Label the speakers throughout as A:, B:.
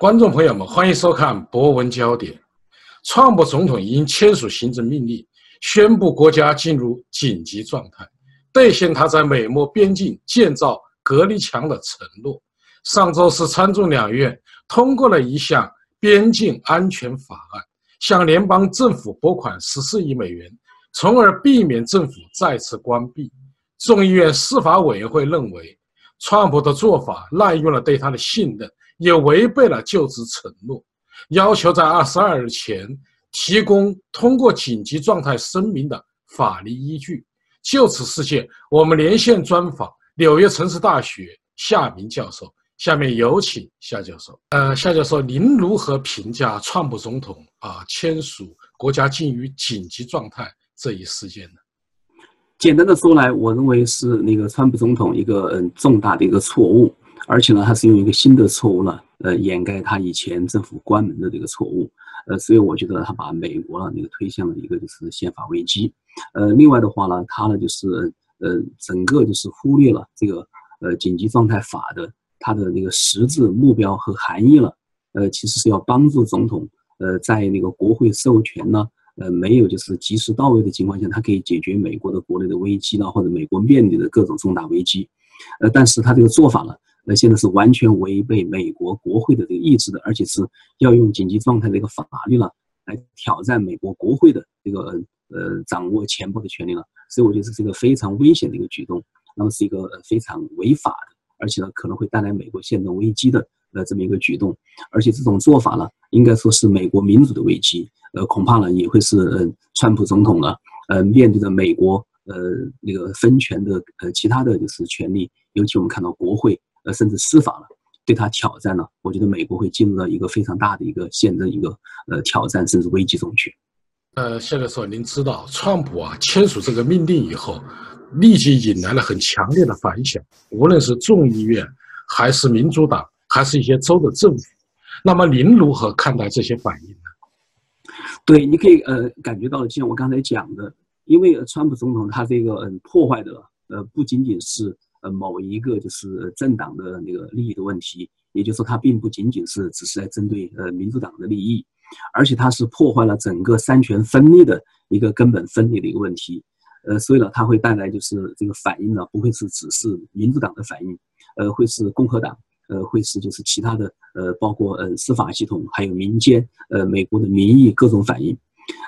A: 观众朋友们，欢迎收看博文焦点。川普总统已经签署行政命令，宣布国家进入紧急状态，兑现他在美墨边境建造隔离墙的承诺。上周四，参众两院通过了一项边境安全法案，向联邦政府拨款十四亿美元，从而避免政府再次关闭。众议院司法委员会认为，川普的做法滥用了对他的信任，也违背了就职承诺。要求在二十二日前提供通过紧急状态声明的法律依据。就此事件，我们连线专访纽约城市大学夏明教授。下面有请夏教授。呃，夏教授，您如何评价川普总统啊签署国家进入紧急状态这一事件呢？
B: 简单的说来，我认为是那个川普总统一个嗯重大的一个错误，而且呢，他是用一个新的错误呢。呃，掩盖他以前政府关门的这个错误，呃，所以我觉得他把美国呢那个推向了一个就是宪法危机，呃，另外的话呢，他呢就是呃整个就是忽略了这个呃紧急状态法的它的那个实质目标和含义了，呃，其实是要帮助总统呃在那个国会授权呢呃没有就是及时到位的情况下，他可以解决美国的国内的危机呢或者美国面临的各种重大危机，呃，但是他这个做法呢。那现在是完全违背美国国会的这个意志的，而且是要用紧急状态的一个法律了来挑战美国国会的这个呃掌握钱包的权利了，所以我觉得这是一个非常危险的一个举动，那么是一个非常违法的，而且呢可能会带来美国现政危机的呃这么一个举动，而且这种做法呢应该说是美国民主的危机，呃恐怕呢也会是呃川普总统呢呃面对着美国呃那个分权的呃其他的就是权利，尤其我们看到国会。呃，甚至司法了，对他挑战呢？我觉得美国会进入到一个非常大的一个现在一个呃挑战，甚至危机中去。
A: 呃，谢教授，您知道，川普啊签署这个命令以后，立即引来了很强烈的反响，无论是众议院，还是民主党，还是一些州的政府。那么您如何看待这些反应呢？
B: 对，你可以呃感觉到，就像我刚才讲的，因为川普总统他这个嗯破坏的呃不仅仅是。呃，某一个就是政党的那个利益的问题，也就是说，它并不仅仅是只是在针对呃民主党的利益，而且它是破坏了整个三权分立的一个根本分立的一个问题。呃，所以呢，它会带来就是这个反应呢，不会是只是民主党的反应，呃，会是共和党，呃，会是就是其他的呃，包括呃司法系统，还有民间，呃，美国的民意各种反应。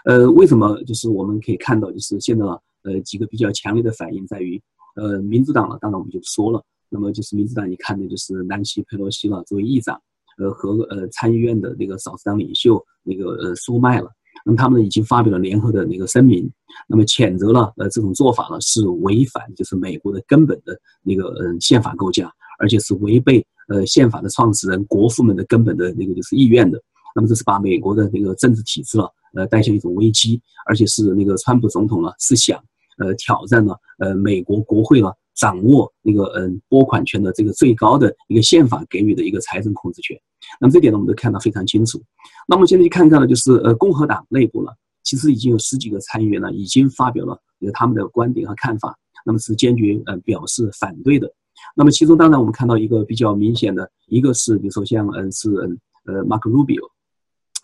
B: 呃，为什么就是我们可以看到，就是现在呃几个比较强烈的反应在于。呃，民主党呢，当然我们就不说了。那么就是民主党，你看的就是南希·佩洛西了，作为议长，呃，和呃参议院的那个少数党领袖那个呃舒麦了。那么他们呢，已经发表了联合的那个声明，那么谴责了呃这种做法呢是违反就是美国的根本的那个嗯宪法构架，而且是违背呃宪法的创始人国父们的根本的那个就是意愿的。那么这是把美国的那个政治体制了呃带向一种危机，而且是那个川普总统呢是想。呃，挑战了呃美国国会了掌握那个嗯拨款权的这个最高的一个宪法给予的一个财政控制权。那么这点呢，我们都看得非常清楚。那么现在去看看呢，就是呃共和党内部呢，其实已经有十几个参议员呢，已经发表了有他们的观点和看法，那么是坚决呃表示反对的。那么其中当然我们看到一个比较明显的，一个是比如说像嗯是嗯呃 Mark Rubio，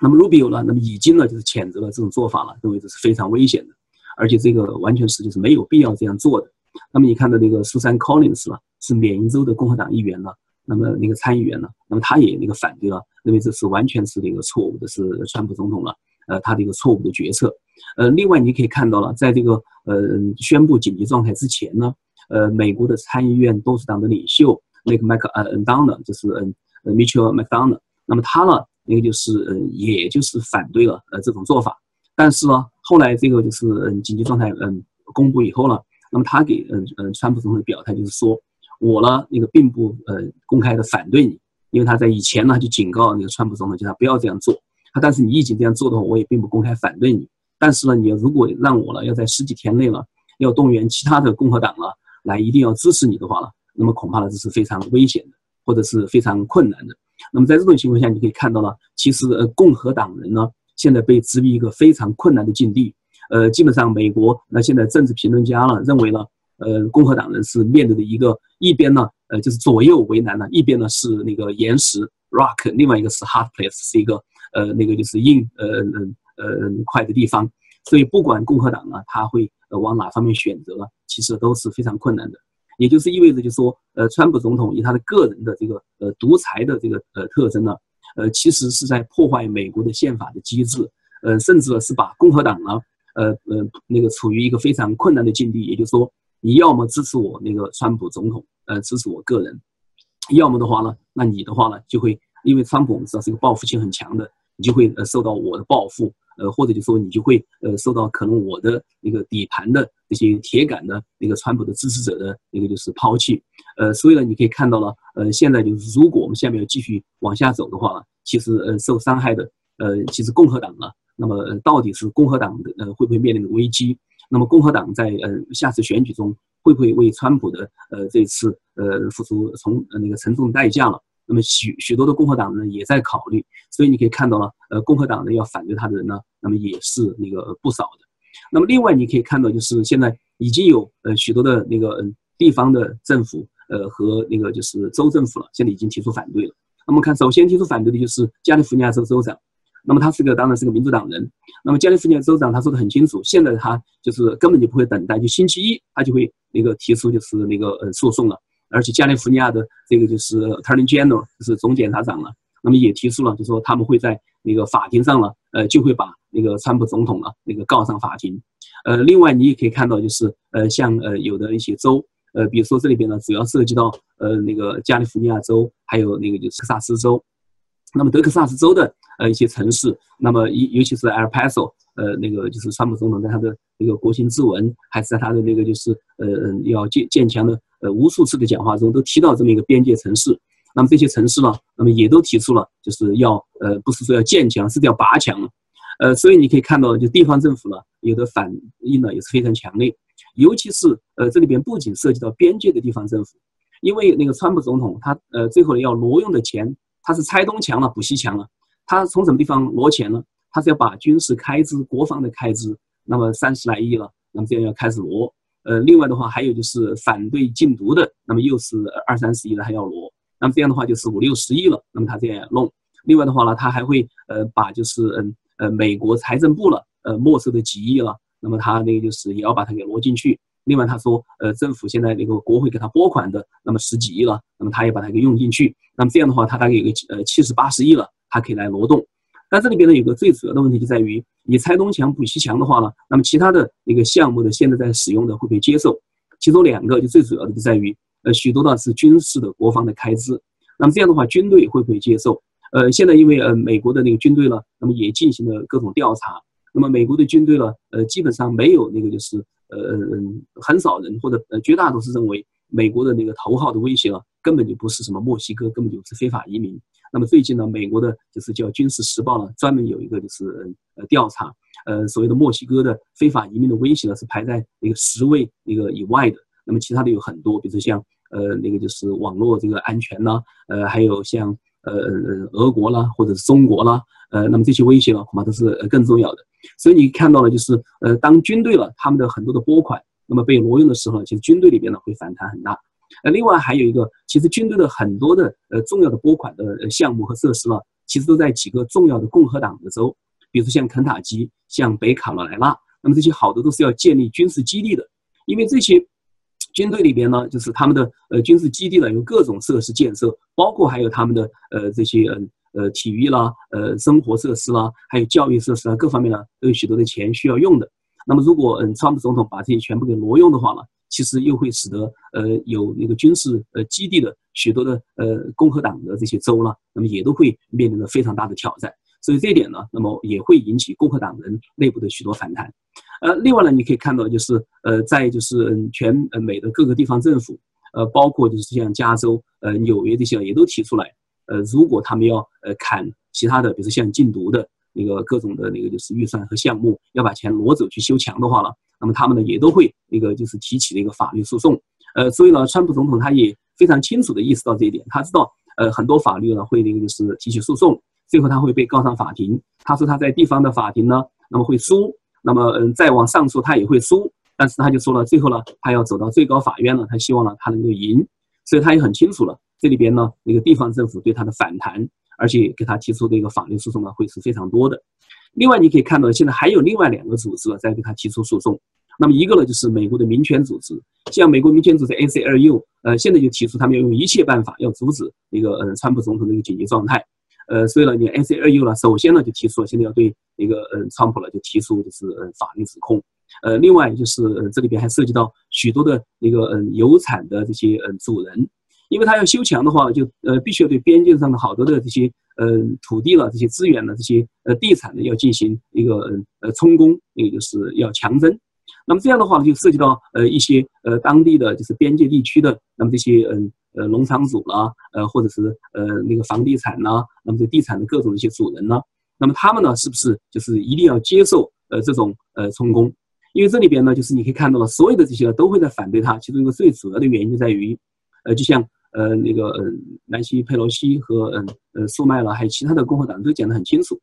B: 那么 Rubio 呢，那么已经呢就是谴责了这种做法了，认为这是非常危险的。而且这个完全是就是没有必要这样做的。那么你看到那个苏珊· Collins 了，是缅因州的共和党议员了，那么那个参议员呢，那么他也那个反对了，认为这是完全是那个错误的，是川普总统了，呃，他的一个错误的决策。呃，另外你可以看到了，在这个呃宣布紧急状态之前呢，呃，美国的参议院多数党的领袖那个麦克呃恩当的，就是嗯呃 Mitchell McDonald，那么他呢，那个就是呃，也就是反对了呃这种做法。但是呢，后来这个就是嗯紧急状态嗯公布以后呢，那么他给嗯嗯川普总统的表态就是说，我呢那个并不呃公开的反对你，因为他在以前呢就警告那个川普总统叫他不要这样做，他但是你已经这样做的话，我也并不公开反对你。但是呢，你如果让我呢要在十几天内呢要动员其他的共和党呢来一定要支持你的话呢，那么恐怕呢这是非常危险的，或者是非常困难的。那么在这种情况下，你可以看到呢，其实呃共和党人呢。现在被置于一个非常困难的境地，呃，基本上美国那现在政治评论家呢认为呢，呃，共和党人是面对的一个一边呢，呃，就是左右为难呢，一边呢是那个岩石，rock，另外一个是 hard place，是一个呃那个就是硬呃呃呃块的地方。所以不管共和党呢，他会呃往哪方面选择，其实都是非常困难的。也就是意味着，就说呃，川普总统以他的个人的这个呃独裁的这个呃特征呢，呃，其实是在破坏美国的宪法的机制，呃，甚至呢是把共和党呢，呃呃那个处于一个非常困难的境地。也就是说，你要么支持我那个川普总统，呃，支持我个人。要么的话呢，那你的话呢，就会因为川普我们知道是一个报复性很强的，你就会呃受到我的报复，呃或者就说你就会呃受到可能我的那个底盘的这些铁杆的那个川普的支持者的那个就是抛弃，呃所以呢你可以看到了，呃现在就是如果我们下面要继续往下走的话，其实呃受伤害的呃其实共和党啊，那么到底是共和党的呃会不会面临的危机？那么共和党在呃下次选举中。会不会为川普的呃这次呃付出从那个沉重代价了？那么许许多的共和党人也在考虑，所以你可以看到了，呃，共和党人要反对他的人呢，那么也是那个不少的。那么另外你可以看到，就是现在已经有呃许多的那个地方的政府呃和那个就是州政府了，现在已经提出反对了。那么看，首先提出反对的就是加利福尼亚州州长。那么他是个，当然是个民主党人。那么加利福尼亚州长他说的很清楚，现在他就是根本就不会等待，就星期一他就会那个提出就是那个呃诉讼了。而且加利福尼亚的这个就是 Attorney General 就是总检察长了，那么也提出了，就说他们会在那个法庭上了，呃，就会把那个川普总统了那个告上法庭。呃，另外你也可以看到，就是呃像呃有的一些州，呃，比如说这里边呢，主要涉及到呃那个加利福尼亚州，还有那个就是萨斯州。那么德克萨斯州的呃一些城市，那么尤尤其是 El Paso，呃那个就是川普总统在他的那个国情咨文，还是在他的那个就是呃要建建强的呃无数次的讲话中都提到这么一个边界城市。那么这些城市呢，那么也都提出了就是要呃不是说要建墙，是要拔墙。呃，所以你可以看到，就地方政府呢有的反应呢也是非常强烈，尤其是呃这里边不仅涉及到边界的地方政府，因为那个川普总统他呃最后要挪用的钱。他是拆东墙了，补西墙了。他从什么地方挪钱呢？他是要把军事开支、国防的开支，那么三十来亿了，那么这样要开始挪。呃，另外的话还有就是反对禁毒的，那么又是二三十亿的还要挪。那么这样的话就是五六十亿了，那么他这样弄。另外的话呢，他还会呃把就是嗯呃美国财政部了呃没收的几亿了，那么他那个就是也要把它给挪进去。另外他说，呃，政府现在那个国会给他拨款的，那么十几亿了，那么他也把它给用进去。那么这样的话，他大概有个呃七十八十亿了，他可以来挪动。但这里边呢有个最主要的问题就在于，你拆东墙补西墙的话呢，那么其他的那个项目的现在在使用的会不会接受？其中两个就最主要的就在于，呃，许多的是军事的国防的开支。那么这样的话，军队会不会接受？呃，现在因为呃美国的那个军队呢，那么也进行了各种调查。那么美国的军队呢，呃，基本上没有那个就是。呃，很少人或者呃绝大多数认为美国的那个头号的威胁啊，根本就不是什么墨西哥，根本就是非法移民。那么最近呢，美国的就是叫《军事时报》呢，专门有一个就是呃调查，呃所谓的墨西哥的非法移民的威胁呢，是排在那个十位那个以外的。那么其他的有很多，比如说像呃那个就是网络这个安全啦，呃还有像呃俄国啦，或者是中国啦，呃那么这些威胁呢，恐怕都是更重要的。所以你看到了，就是呃，当军队了他们的很多的拨款，那么被挪用的时候，其实军队里边呢会反弹很大。呃，另外还有一个，其实军队的很多的呃重要的拨款的项目和设施呢，其实都在几个重要的共和党的州，比如说像肯塔基、像北卡罗来纳，那么这些好多都是要建立军事基地的，因为这些军队里边呢，就是他们的呃军事基地呢有各种设施建设，包括还有他们的呃这些嗯。呃，体育啦，呃，生活设施啦，还有教育设施啊，各方面呢都有许多的钱需要用的。那么，如果嗯，川普总统把这些全部给挪用的话呢，其实又会使得呃有那个军事呃基地的许多的呃共和党的这些州呢，那么也都会面临着非常大的挑战。所以这一点呢，那么也会引起共和党人内部的许多反弹。呃，另外呢，你可以看到就是呃，在就是全呃美的各个地方政府，呃，包括就是像加州、呃纽约这些也都提出来。呃，如果他们要呃砍其他的，比如说像禁毒的那个各种的那个就是预算和项目，要把钱挪走去修墙的话呢，那么他们呢也都会那个就是提起那个法律诉讼。呃，所以呢，川普总统他也非常清楚的意识到这一点，他知道呃很多法律呢会那个就是提起诉讼，最后他会被告上法庭。他说他在地方的法庭呢，那么会输，那么嗯再往上诉他也会输，但是他就说了，最后呢他要走到最高法院了，他希望呢他能够赢，所以他也很清楚了。这里边呢，那个地方政府对他的反弹，而且给他提出的一个法律诉讼呢会是非常多的。另外，你可以看到现在还有另外两个组织在给他提出诉讼。那么一个呢，就是美国的民权组织，像美国民权组织 ACLU，呃，现在就提出他们要用一切办法要阻止那个呃川普总统的一个紧急状态。呃，所以呢，你 ACLU 呢，首先呢就提出了现在要对那个呃川普呢就提出就是呃法律指控。呃，另外就是这里边还涉及到许多的那个嗯有产的这些嗯主人。因为他要修墙的话，就呃必须要对边境上的好多的这些呃土地了、这些资源了、这些呃地产呢要进行一个呃充公，那个就是要强征。那么这样的话就涉及到呃一些呃当地的就是边界地区的那么这些嗯呃农场主啦，呃或者是呃那个房地产呐，那么这地产的各种一些主人呢，那么他们呢是不是就是一定要接受呃这种呃充公？因为这里边呢就是你可以看到了，所有的这些都会在反对他。其中一个最主要的原因就在于，呃就像。呃，那个呃，南希·佩洛西和嗯呃，苏麦了，还有其他的共和党都讲得很清楚，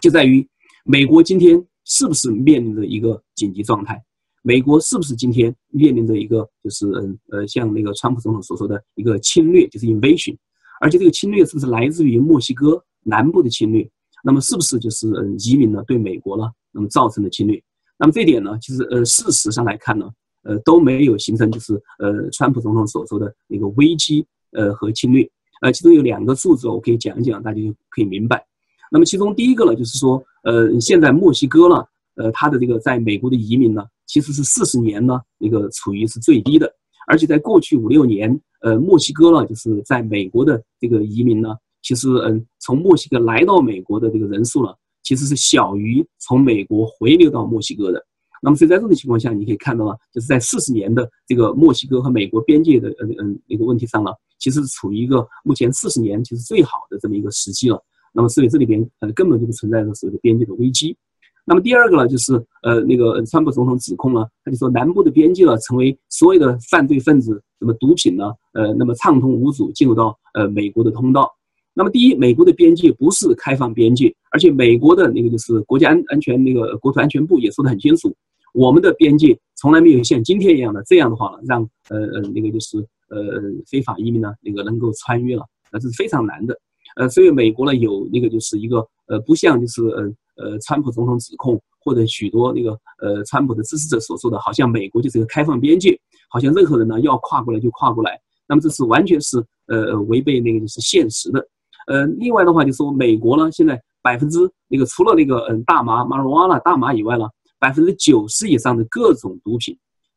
B: 就在于美国今天是不是面临着一个紧急状态？美国是不是今天面临着一个就是嗯呃，像那个川普总统所说的一个侵略，就是 invasion，而且这个侵略是不是来自于墨西哥南部的侵略？那么是不是就是嗯移民呢对美国呢那么造成的侵略？那么这点呢，其实呃事实上来看呢。呃，都没有形成，就是呃，川普总统所说的那个危机，呃和侵略，呃，其中有两个数字，我可以讲一讲，大家就可以明白。那么其中第一个呢，就是说，呃，现在墨西哥呢，呃，它的这个在美国的移民呢，其实是四十年呢，那个处于是最低的，而且在过去五六年，呃，墨西哥呢，就是在美国的这个移民呢，其实嗯，从墨西哥来到美国的这个人数呢，其实是小于从美国回流到墨西哥的。那么所以在这种情况下，你可以看到呢，就是在四十年的这个墨西哥和美国边界的呃嗯那个问题上呢，其实处于一个目前四十年其实最好的这么一个时期了。那么所以这里边呃根本就不存在着所谓的边界的危机。那么第二个呢，就是呃那个川普总统指控呢，他就说南部的边界呢成为所有的犯罪分子什么毒品呢呃那么畅通无阻进入到呃美国的通道。那么第一，美国的边界不是开放边界，而且美国的那个就是国家安安全那个国土安全部也说得很清楚。我们的边界从来没有像今天一样的这样的话呢，让呃呃那个就是呃非法移民呢那个能够穿越了，那这是非常难的。呃，所以美国呢有那个就是一个呃不像就是呃呃川普总统指控或者许多那个呃川普的支持者所说的，好像美国就是一个开放边界，好像任何人呢要跨过来就跨过来，那么这是完全是呃违背那个就是现实的。呃，另外的话就说美国呢现在百分之那个除了那个嗯大麻 marijuana 大麻以外呢。百分之九十以上的各种毒品，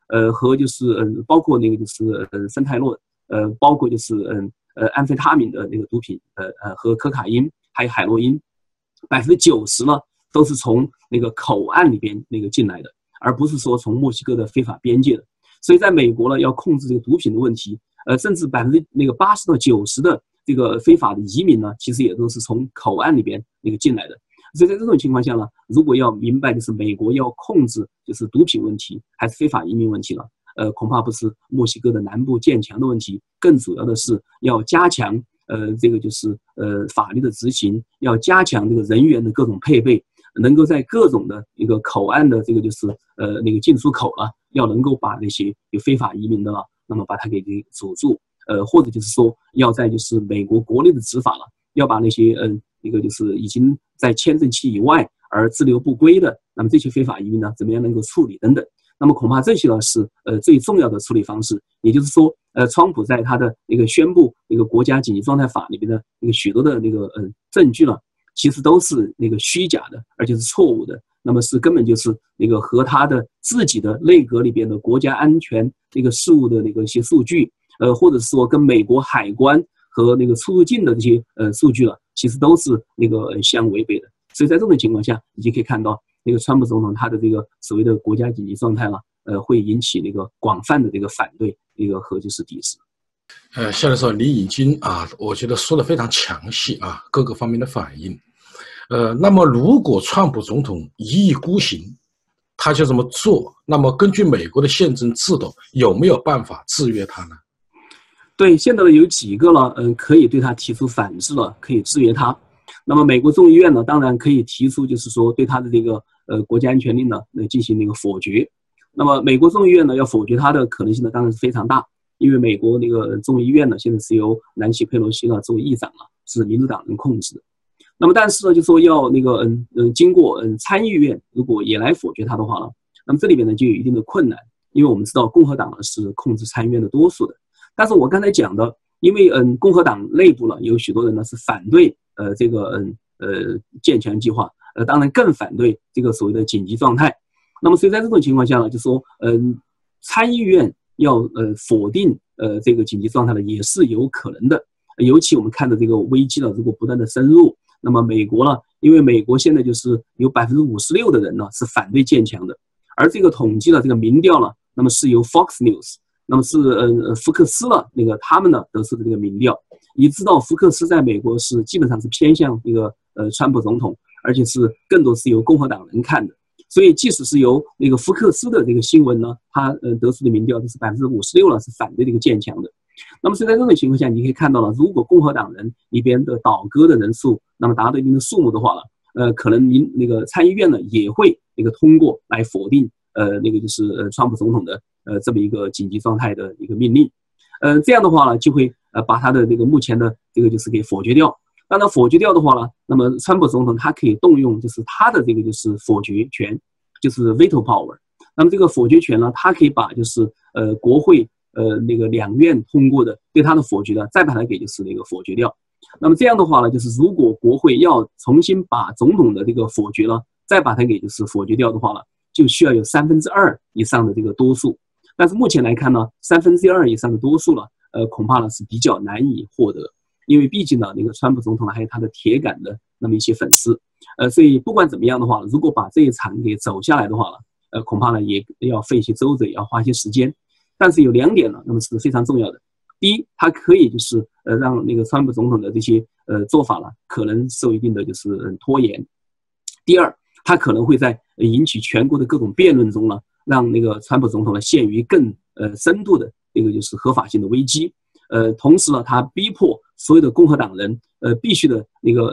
B: 呃，和就是嗯，包括那个就是呃，生态洛，呃，包括就是嗯呃，安非他命的那个毒品，呃呃，和可卡因还有海洛因，百分之九十呢都是从那个口岸里边那个进来的，而不是说从墨西哥的非法边界的。所以，在美国呢，要控制这个毒品的问题，呃，甚至百分之那个八十到九十的这个非法的移民呢，其实也都是从口岸里边那个进来的。所以在这种情况下呢，如果要明白就是美国要控制就是毒品问题还是非法移民问题了，呃，恐怕不是墨西哥的南部建墙的问题，更主要的是要加强呃这个就是呃法律的执行，要加强这个人员的各种配备，能够在各种的一个口岸的这个就是呃那个进出口了，要能够把那些有非法移民的，那么把它给给阻住，呃，或者就是说要在就是美国国内的执法了，要把那些嗯。一个就是已经在签证期以外而滞留不归的，那么这些非法移民呢，怎么样能够处理等等？那么恐怕这些呢是呃最重要的处理方式。也就是说，呃，川普在他的那个宣布那个国家紧急状态法里边的那个许多的那个嗯证据呢，其实都是那个虚假的，而且是错误的。那么是根本就是那个和他的自己的内阁里边的国家安全那个事务的那个一些数据，呃，或者是说跟美国海关和那个出入境的这些呃数据了。其实都是那个相违背的，所以在这种情况下，你就可以看到那个川普总统他的这个所谓的国家紧急状态了，呃，会引起那个广泛的这个反对，那个和就是抵制。
A: 呃，夏教授，你已经啊，我觉得说的非常详细啊，各个方面的反应。呃，那么如果川普总统一意孤行，他就这么做，那么根据美国的宪政制度，有没有办法制约他呢？
B: 对，现在呢有几个呢，嗯，可以对他提出反制了，可以制约他。那么美国众议院呢，当然可以提出，就是说对他的这个呃国家安全令呢，来进行那个否决。那么美国众议院呢，要否决他的可能性呢，当然是非常大，因为美国那个众议院呢，现在是由南希·佩洛西呢作为议长啊，是民主党人控制的。那么，但是呢，就说要那个嗯嗯，经过嗯参议院如果也来否决他的话呢，那么这里面呢就有一定的困难，因为我们知道共和党呢是控制参议院的多数的。但是我刚才讲的，因为嗯共和党内部呢有许多人呢是反对呃这个嗯呃建强计划，呃当然更反对这个所谓的紧急状态。那么所以在这种情况下呢，就说嗯参议院要呃否定呃这个紧急状态呢也是有可能的。尤其我们看到这个危机呢如果不断的深入。那么美国呢？因为美国现在就是有百分之五十六的人呢是反对建墙的，而这个统计的这个民调呢，那么是由 Fox News，那么是呃福克斯了那个他们呢得出的这个民调。你知道福克斯在美国是基本上是偏向那个呃川普总统，而且是更多是由共和党人看的。所以即使是由那个福克斯的这个新闻呢，他呃得出的民调就是百分之五十六了是反对这个建墙的。那么所以在这种情况下，你可以看到了，如果共和党人里边的倒戈的人数，那么达到一定的数目的话呢，呃，可能您那个参议院呢也会那个通过来否定，呃，那个就是呃，川普总统的呃这么一个紧急状态的一个命令，呃，这样的话呢，就会呃把他的这个目前的这个就是给否决掉。当他否决掉的话呢，那么川普总统他可以动用就是他的这个就是否决权，就是 veto power。那么这个否决权呢，他可以把就是呃国会。呃，那个两院通过的对他的否决呢，再把它给就是那个否决掉。那么这样的话呢，就是如果国会要重新把总统的这个否决呢，再把它给就是否决掉的话呢，就需要有三分之二以上的这个多数。但是目前来看呢，三分之二以上的多数呢，呃，恐怕呢是比较难以获得，因为毕竟呢，那个川普总统呢还有他的铁杆的那么一些粉丝，呃，所以不管怎么样的话，如果把这一场给走下来的话呢，呃，恐怕呢也要费一些周折，也要花一些时间。但是有两点呢，那么是非常重要的。第一，它可以就是呃让那个川普总统的这些呃做法呢，可能受一定的就是拖延。第二，它可能会在引起全国的各种辩论中呢，让那个川普总统呢陷于更呃深度的一个就是合法性的危机。呃，同时呢，他逼迫所有的共和党人呃必须的那个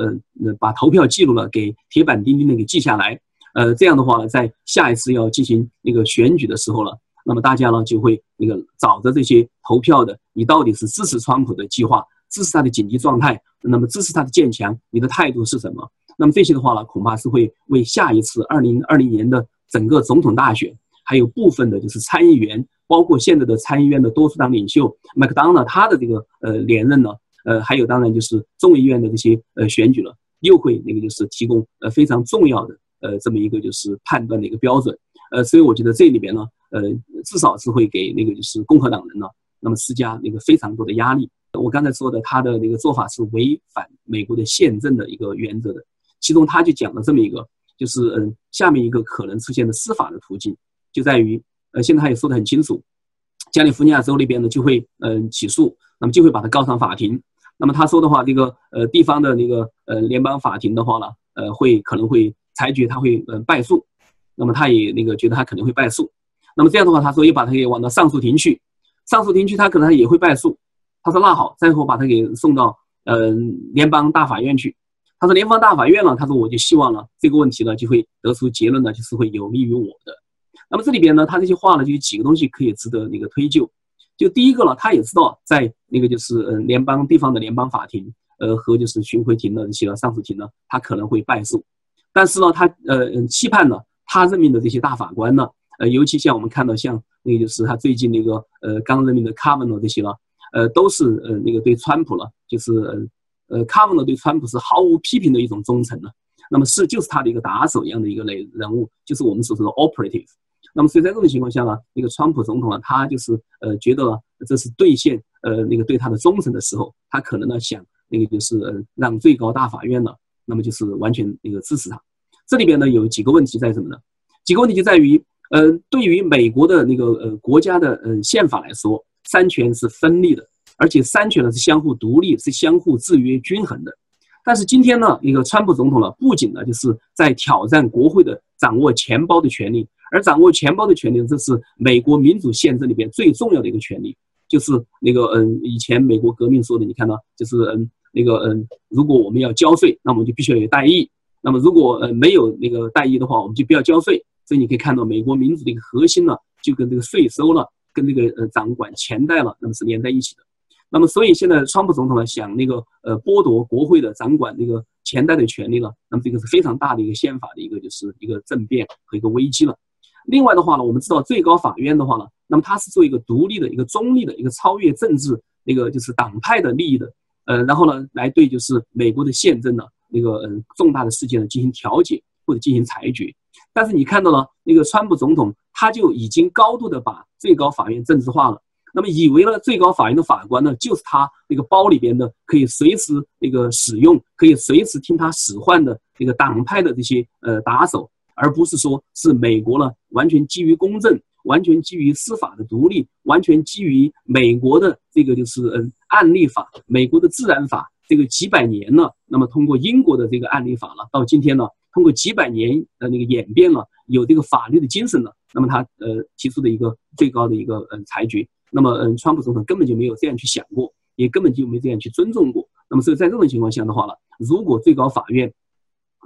B: 呃把投票记录呢给铁板钉钉的给记下来。呃，这样的话呢，在下一次要进行那个选举的时候呢。那么大家呢就会那个找着这些投票的，你到底是支持川普的计划，支持他的紧急状态，那么支持他的建强，你的态度是什么？那么这些的话呢，恐怕是会为下一次二零二零年的整个总统大选，还有部分的就是参议员，包括现在的参议院的多数党领袖麦克当娜他的这个呃连任呢，呃，还有当然就是众议院的这些呃选举了，又会那个就是提供呃非常重要的呃这么一个就是判断的一个标准，呃，所以我觉得这里边呢。呃，至少是会给那个就是共和党人呢，那么施加那个非常多的压力。我刚才说的，他的那个做法是违反美国的宪政的一个原则的。其中他就讲了这么一个，就是嗯，下面一个可能出现的司法的途径，就在于呃，现在他也说得很清楚，加利福尼亚州那边呢就会嗯起诉，那么就会把他告上法庭。那么他说的话，这个呃地方的那个呃联邦法庭的话呢，呃会可能会裁决他会嗯败诉。那么他也那个觉得他可能会败诉。那么这样的话，他说又把他给往到上诉庭去，上诉庭去他可能也会败诉。他说那好，再后把他给送到嗯联邦大法院去。他说联邦大法院呢，他说我就希望呢这个问题呢就会得出结论呢，就是会有利于我的。那么这里边呢，他这些话呢就有几个东西可以值得那个推究。就第一个呢，他也知道在那个就是嗯联邦地方的联邦法庭，呃和就是巡回庭的这些上诉庭呢，他可能会败诉。但是呢，他呃期盼呢他任命的这些大法官呢。呃，尤其像我们看到，像那个就是他最近那个呃刚任命的卡文诺这些了，呃，都是呃那个对川普了，就是呃卡文诺对川普是毫无批评的一种忠诚呢。那么是就是他的一个打手一样的一个类人物，就是我们所说的 operative。那么所以在这种情况下呢，那个川普总统呢，他就是呃觉得这是兑现呃那个对他的忠诚的时候，他可能呢想那个就是让最高大法院呢，那么就是完全那个支持他。这里边呢有几个问题在什么呢？几个问题就在于。呃，对于美国的那个呃国家的呃宪法来说，三权是分立的，而且三权呢是相互独立、是相互制约、均衡的。但是今天呢，一个川普总统呢，不仅呢就是在挑战国会的掌握钱包的权利，而掌握钱包的权利，这是美国民主宪政里边最重要的一个权利，就是那个嗯，以前美国革命说的，你看到就是嗯那个嗯，如果我们要交税，那我们就必须要有代议；那么如果呃没有那个代议的话，我们就不要交税。所以你可以看到，美国民主的一个核心呢，就跟这个税收了，跟这个呃掌管钱袋了，那么是连在一起的。那么，所以现在川普总统呢想那个呃剥夺国会的掌管那个钱袋的权利了，那么这个是非常大的一个宪法的一个就是一个政变和一个危机了。另外的话呢，我们知道最高法院的话呢，那么它是做一个独立的一个中立的一个超越政治那个就是党派的利益的，呃，然后呢来对就是美国的宪政呢那个嗯重大的事件呢进行调解或者进行裁决。但是你看到了那个川普总统，他就已经高度的把最高法院政治化了。那么以为呢，最高法院的法官呢，就是他那个包里边的可以随时那个使用，可以随时听他使唤的那个党派的这些呃打手，而不是说是美国呢完全基于公正，完全基于司法的独立，完全基于美国的这个就是嗯案例法，美国的自然法，这个几百年了，那么通过英国的这个案例法了，到今天呢。通过几百年的那个演变了，有这个法律的精神了，那么他呃提出的一个最高的一个嗯裁决，那么嗯川普总统根本就没有这样去想过，也根本就没这样去尊重过。那么所以在这种情况下的话呢，如果最高法院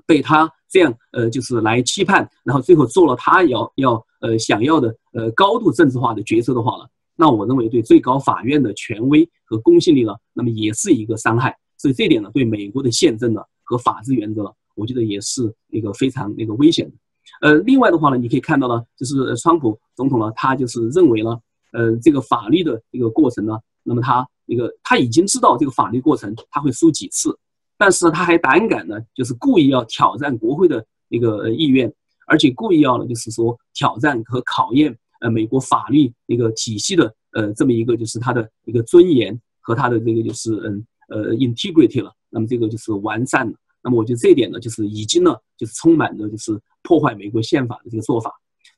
B: 被他这样呃就是来期盼，然后最后做了他要要呃想要的呃高度政治化的决策的话呢，那我认为对最高法院的权威和公信力呢，那么也是一个伤害。所以这点呢，对美国的宪政呢和法治原则呢。我觉得也是一个非常那个危险的，呃，另外的话呢，你可以看到呢，就是川普总统呢，他就是认为呢，呃，这个法律的一个过程呢，那么他那个他已经知道这个法律过程他会输几次，但是，他还胆敢呢，就是故意要挑战国会的那个意愿，而且故意要呢，就是说挑战和考验呃美国法律那个体系的呃这么一个就是他的一个尊严和他的这个就是嗯呃 integrity 了，那么这个就是完善了。那么我觉得这一点呢，就是已经呢，就是充满着就是破坏美国宪法的这个做法。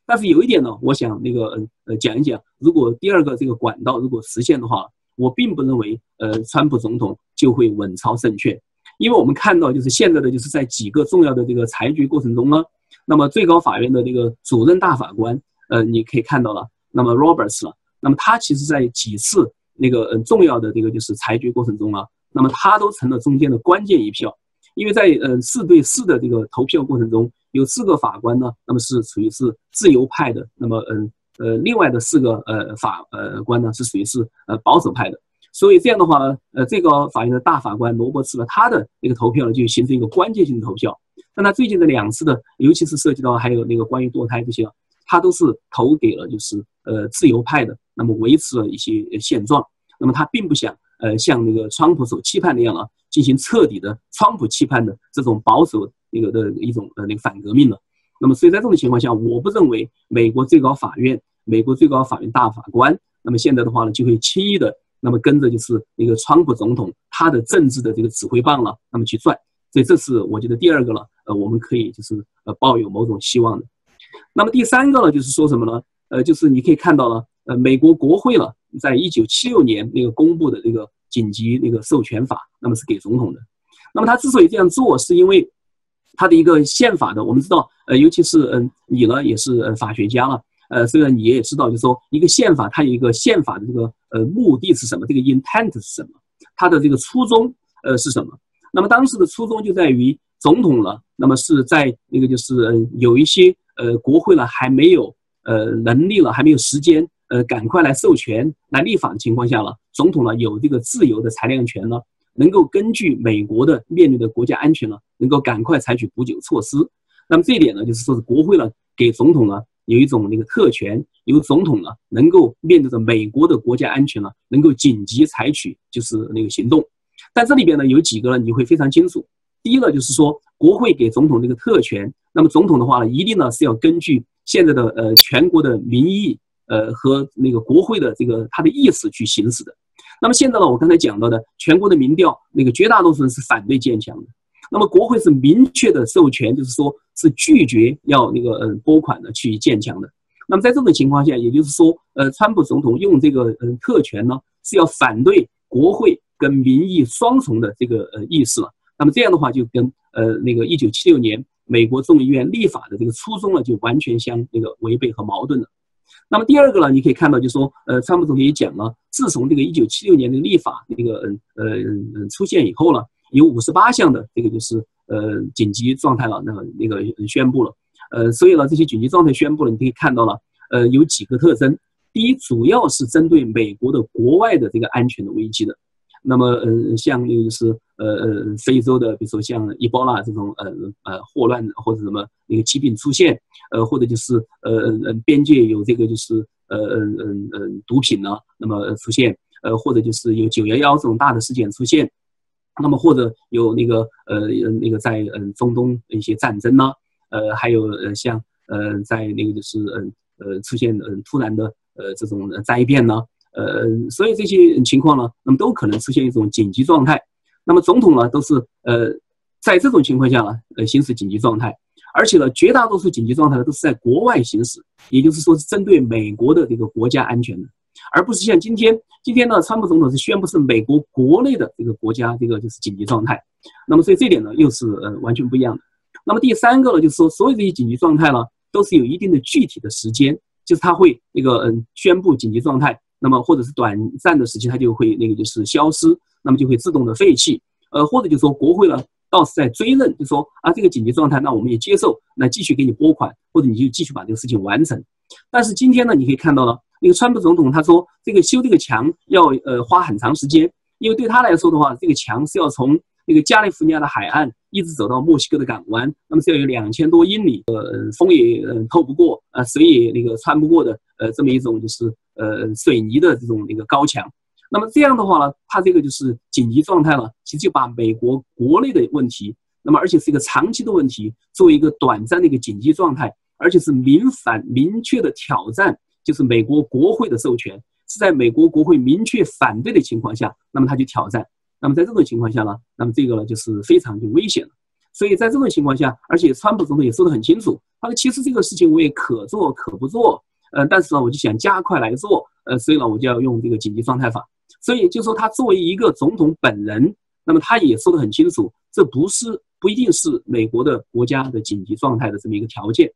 B: 但是有一点呢，我想那个呃讲一讲，如果第二个这个管道如果实现的话，我并不认为呃川普总统就会稳操胜券，因为我们看到就是现在的就是在几个重要的这个裁决过程中呢，那么最高法院的这个主任大法官呃你可以看到了，那么 Roberts 了，那么他其实在几次那个呃重要的这个就是裁决过程中啊，那么他都成了中间的关键一票。因为在呃四对四的这个投票过程中，有四个法官呢，那么是属于是自由派的，那么嗯呃另外的四个呃法呃官呢是属于是呃保守派的，所以这样的话呢，呃最高法院的大法官罗伯茨呢，他的那个投票呢就形成一个关键性的投票。那他最近的两次的，尤其是涉及到还有那个关于堕胎这些，他都是投给了就是呃自由派的，那么维持了一些现状，那么他并不想。呃，像那个川普所期盼那样啊，进行彻底的川普期盼的这种保守那个的一种呃那个反革命了。那么，所以在这种情况下，我不认为美国最高法院、美国最高法院大法官，那么现在的话呢，就会轻易的那么跟着就是那个川普总统他的政治的这个指挥棒了，那么去转。所以这是我觉得第二个了，呃，我们可以就是呃抱有某种希望的。那么第三个呢，就是说什么呢？呃，就是你可以看到了，呃，美国国会了。在一九七六年那个公布的这个紧急那个授权法，那么是给总统的。那么他之所以这样做，是因为他的一个宪法的。我们知道，呃，尤其是嗯，你呢也是呃法学家了，呃，虽然你也知道，就是说一个宪法它有一个宪法的这个呃目的是什么？这个 intent 是什么？它的这个初衷呃是什么？那么当时的初衷就在于总统了，那么是在那个就是有一些呃国会了还没有呃能力了，还没有时间。呃，赶快来授权来立法的情况下了，总统呢有这个自由的裁量权呢，能够根据美国的面临的国家安全呢，能够赶快采取补救措施。那么这一点呢，就是说是国会呢给总统呢有一种那个特权，由总统呢能够面对着美国的国家安全呢，能够紧急采取就是那个行动。但这里边呢有几个呢你会非常清楚。第一个就是说，国会给总统这个特权，那么总统的话呢，一定呢是要根据现在的呃全国的民意。呃，和那个国会的这个他的意思去行使的。那么现在呢，我刚才讲到的全国的民调，那个绝大多数人是反对建墙的。那么国会是明确的授权，就是说是拒绝要那个呃拨款的去建墙的。那么在这种情况下，也就是说，呃，川普总统用这个嗯特权呢，是要反对国会跟民意双重的这个呃意思了。那么这样的话，就跟呃那个一九七六年美国众议院立法的这个初衷呢，就完全相那个违背和矛盾了。那么第二个呢，你可以看到，就是说，呃，川普总统也讲了，自从这个一九七六年的立法那个嗯呃嗯出现以后了，有五十八项的这个就是呃紧急状态了，那个那个宣布了，呃，所以呢，这些紧急状态宣布了，你可以看到了，呃，有几个特征。第一，主要是针对美国的国外的这个安全的危机的。那么，嗯，像那个是呃呃非洲的，比如说像伊波拉这种呃呃霍乱或者什么那个疾病出现，呃或者就是呃呃边界有这个就是呃呃呃呃毒品呢，那么出现，呃或者就是有九幺幺这种大的事件出现，那么或者有那个呃那个在嗯中东一些战争呢，呃还有呃像呃在那个就是嗯呃出现嗯突然的呃这种灾变呢。呃，所以这些情况呢，那么都可能出现一种紧急状态。那么总统呢，都是呃，在这种情况下呢，呃，行使紧急状态，而且呢，绝大多数紧急状态呢，都是在国外行使，也就是说是针对美国的这个国家安全的，而不是像今天，今天呢，川普总统是宣布是美国国内的这个国家这个就是紧急状态。那么所以这点呢，又是呃完全不一样的。那么第三个呢，就是说所有这些紧急状态呢，都是有一定的具体的时间，就是他会那个嗯宣布紧急状态。那么或者是短暂的时期，它就会那个就是消失，那么就会自动的废弃，呃，或者就说国会呢倒是在追认，就说啊这个紧急状态，那我们也接受，那继续给你拨款，或者你就继续把这个事情完成。但是今天呢，你可以看到了，那个川普总统他说这个修这个墙要呃花很长时间，因为对他来说的话，这个墙是要从那个加利福尼亚的海岸一直走到墨西哥的港湾，那么是要有两千多英里，呃，风也透不过，呃，水也那个穿不过的，呃，这么一种就是。呃，水泥的这种那个高墙，那么这样的话呢，它这个就是紧急状态了，其实就把美国国内的问题，那么而且是一个长期的问题，作为一个短暂的一个紧急状态，而且是明反明确的挑战，就是美国国会的授权是在美国国会明确反对的情况下，那么他就挑战，那么在这种情况下呢，那么这个呢就是非常就危险了，所以在这种情况下，而且川普总统也说得很清楚，他说其实这个事情我也可做可不做。呃，但是呢，我就想加快来做，呃，所以呢，我就要用这个紧急状态法。所以就说他作为一个总统本人，那么他也说得很清楚，这不是不一定是美国的国家的紧急状态的这么一个条件。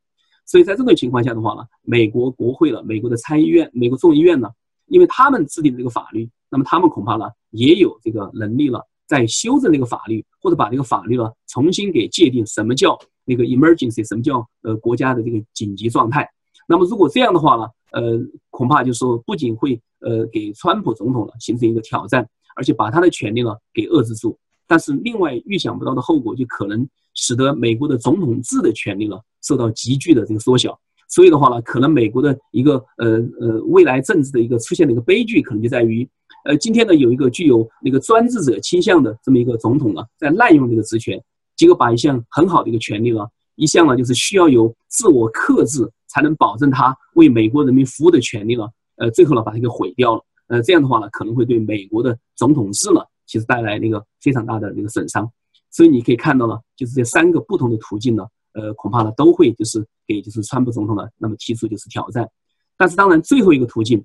B: 所以在这种情况下的话呢，美国国会了，美国的参议院、美国众议院呢，因为他们制定这个法律，那么他们恐怕呢也有这个能力了，在修正这个法律，或者把这个法律呢重新给界定什么叫那个 emergency，什么叫呃国家的这个紧急状态。那么如果这样的话呢，呃，恐怕就是说不仅会呃给川普总统呢形成一个挑战，而且把他的权利呢给遏制住。但是另外预想不到的后果就可能使得美国的总统制的权利呢受到急剧的这个缩小。所以的话呢，可能美国的一个呃呃未来政治的一个出现的一个悲剧，可能就在于，呃，今天呢有一个具有那个专制者倾向的这么一个总统呢，在滥用这个职权，结果把一项很好的一个权利呢，一项呢就是需要有自我克制。才能保证他为美国人民服务的权利呢？呃，最后呢，把它给毁掉了。呃，这样的话呢，可能会对美国的总统制呢，其实带来那个非常大的那个损伤。所以你可以看到呢，就是这三个不同的途径呢，呃，恐怕呢都会就是给就是川普总统呢，那么提出就是挑战。但是当然，最后一个途径，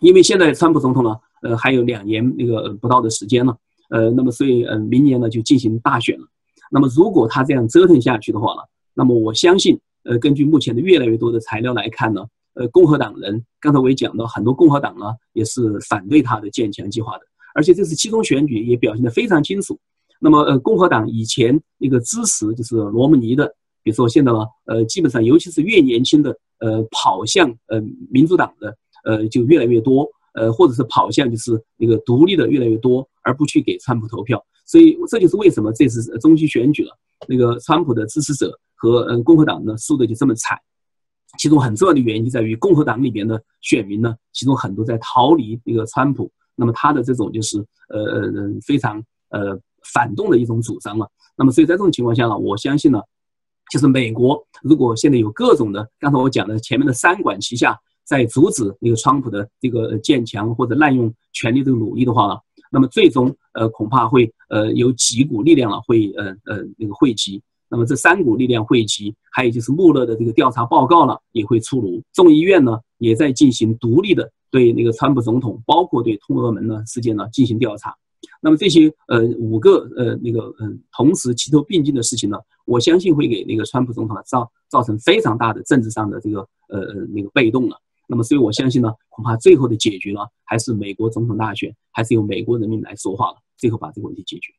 B: 因为现在川普总统呢，呃，还有两年那个不到的时间了，呃，那么所以呃，明年呢就进行大选了。那么如果他这样折腾下去的话呢，那么我相信。呃，根据目前的越来越多的材料来看呢，呃，共和党人刚才我也讲到，很多共和党呢也是反对他的建强计划的，而且这次期中选举也表现得非常清楚。那么，呃，共和党以前一个支持就是罗姆尼的，比如说现在呢，呃，基本上尤其是越年轻的，呃，跑向呃民主党的，呃，就越来越多，呃，或者是跑向就是那个独立的越来越多，而不去给川普投票。所以这就是为什么这次中期选举了，那个川普的支持者。和嗯共和党呢输的就这么惨，其中很重要的原因就在于共和党里边的选民呢，其中很多在逃离那个川普，那么他的这种就是呃呃非常呃反动的一种主张了。那么所以在这种情况下呢，我相信呢，就是美国如果现在有各种的刚才我讲的前面的三管齐下，在阻止那个川普的这个建强或者滥用权力这个努力的话呢，那么最终呃恐怕会呃有几股力量了会呃呃那个汇集。那么这三股力量汇集，还有就是穆勒的这个调查报告呢，也会出炉。众议院呢，也在进行独立的对那个川普总统，包括对通俄门呢事件呢进行调查。那么这些呃五个呃那个嗯同时齐头并进的事情呢，我相信会给那个川普总统造造成非常大的政治上的这个呃呃那个被动了。那么所以我相信呢，恐怕最后的解决呢，还是美国总统大选，还是由美国人民来说话了，最后把这个问题解决。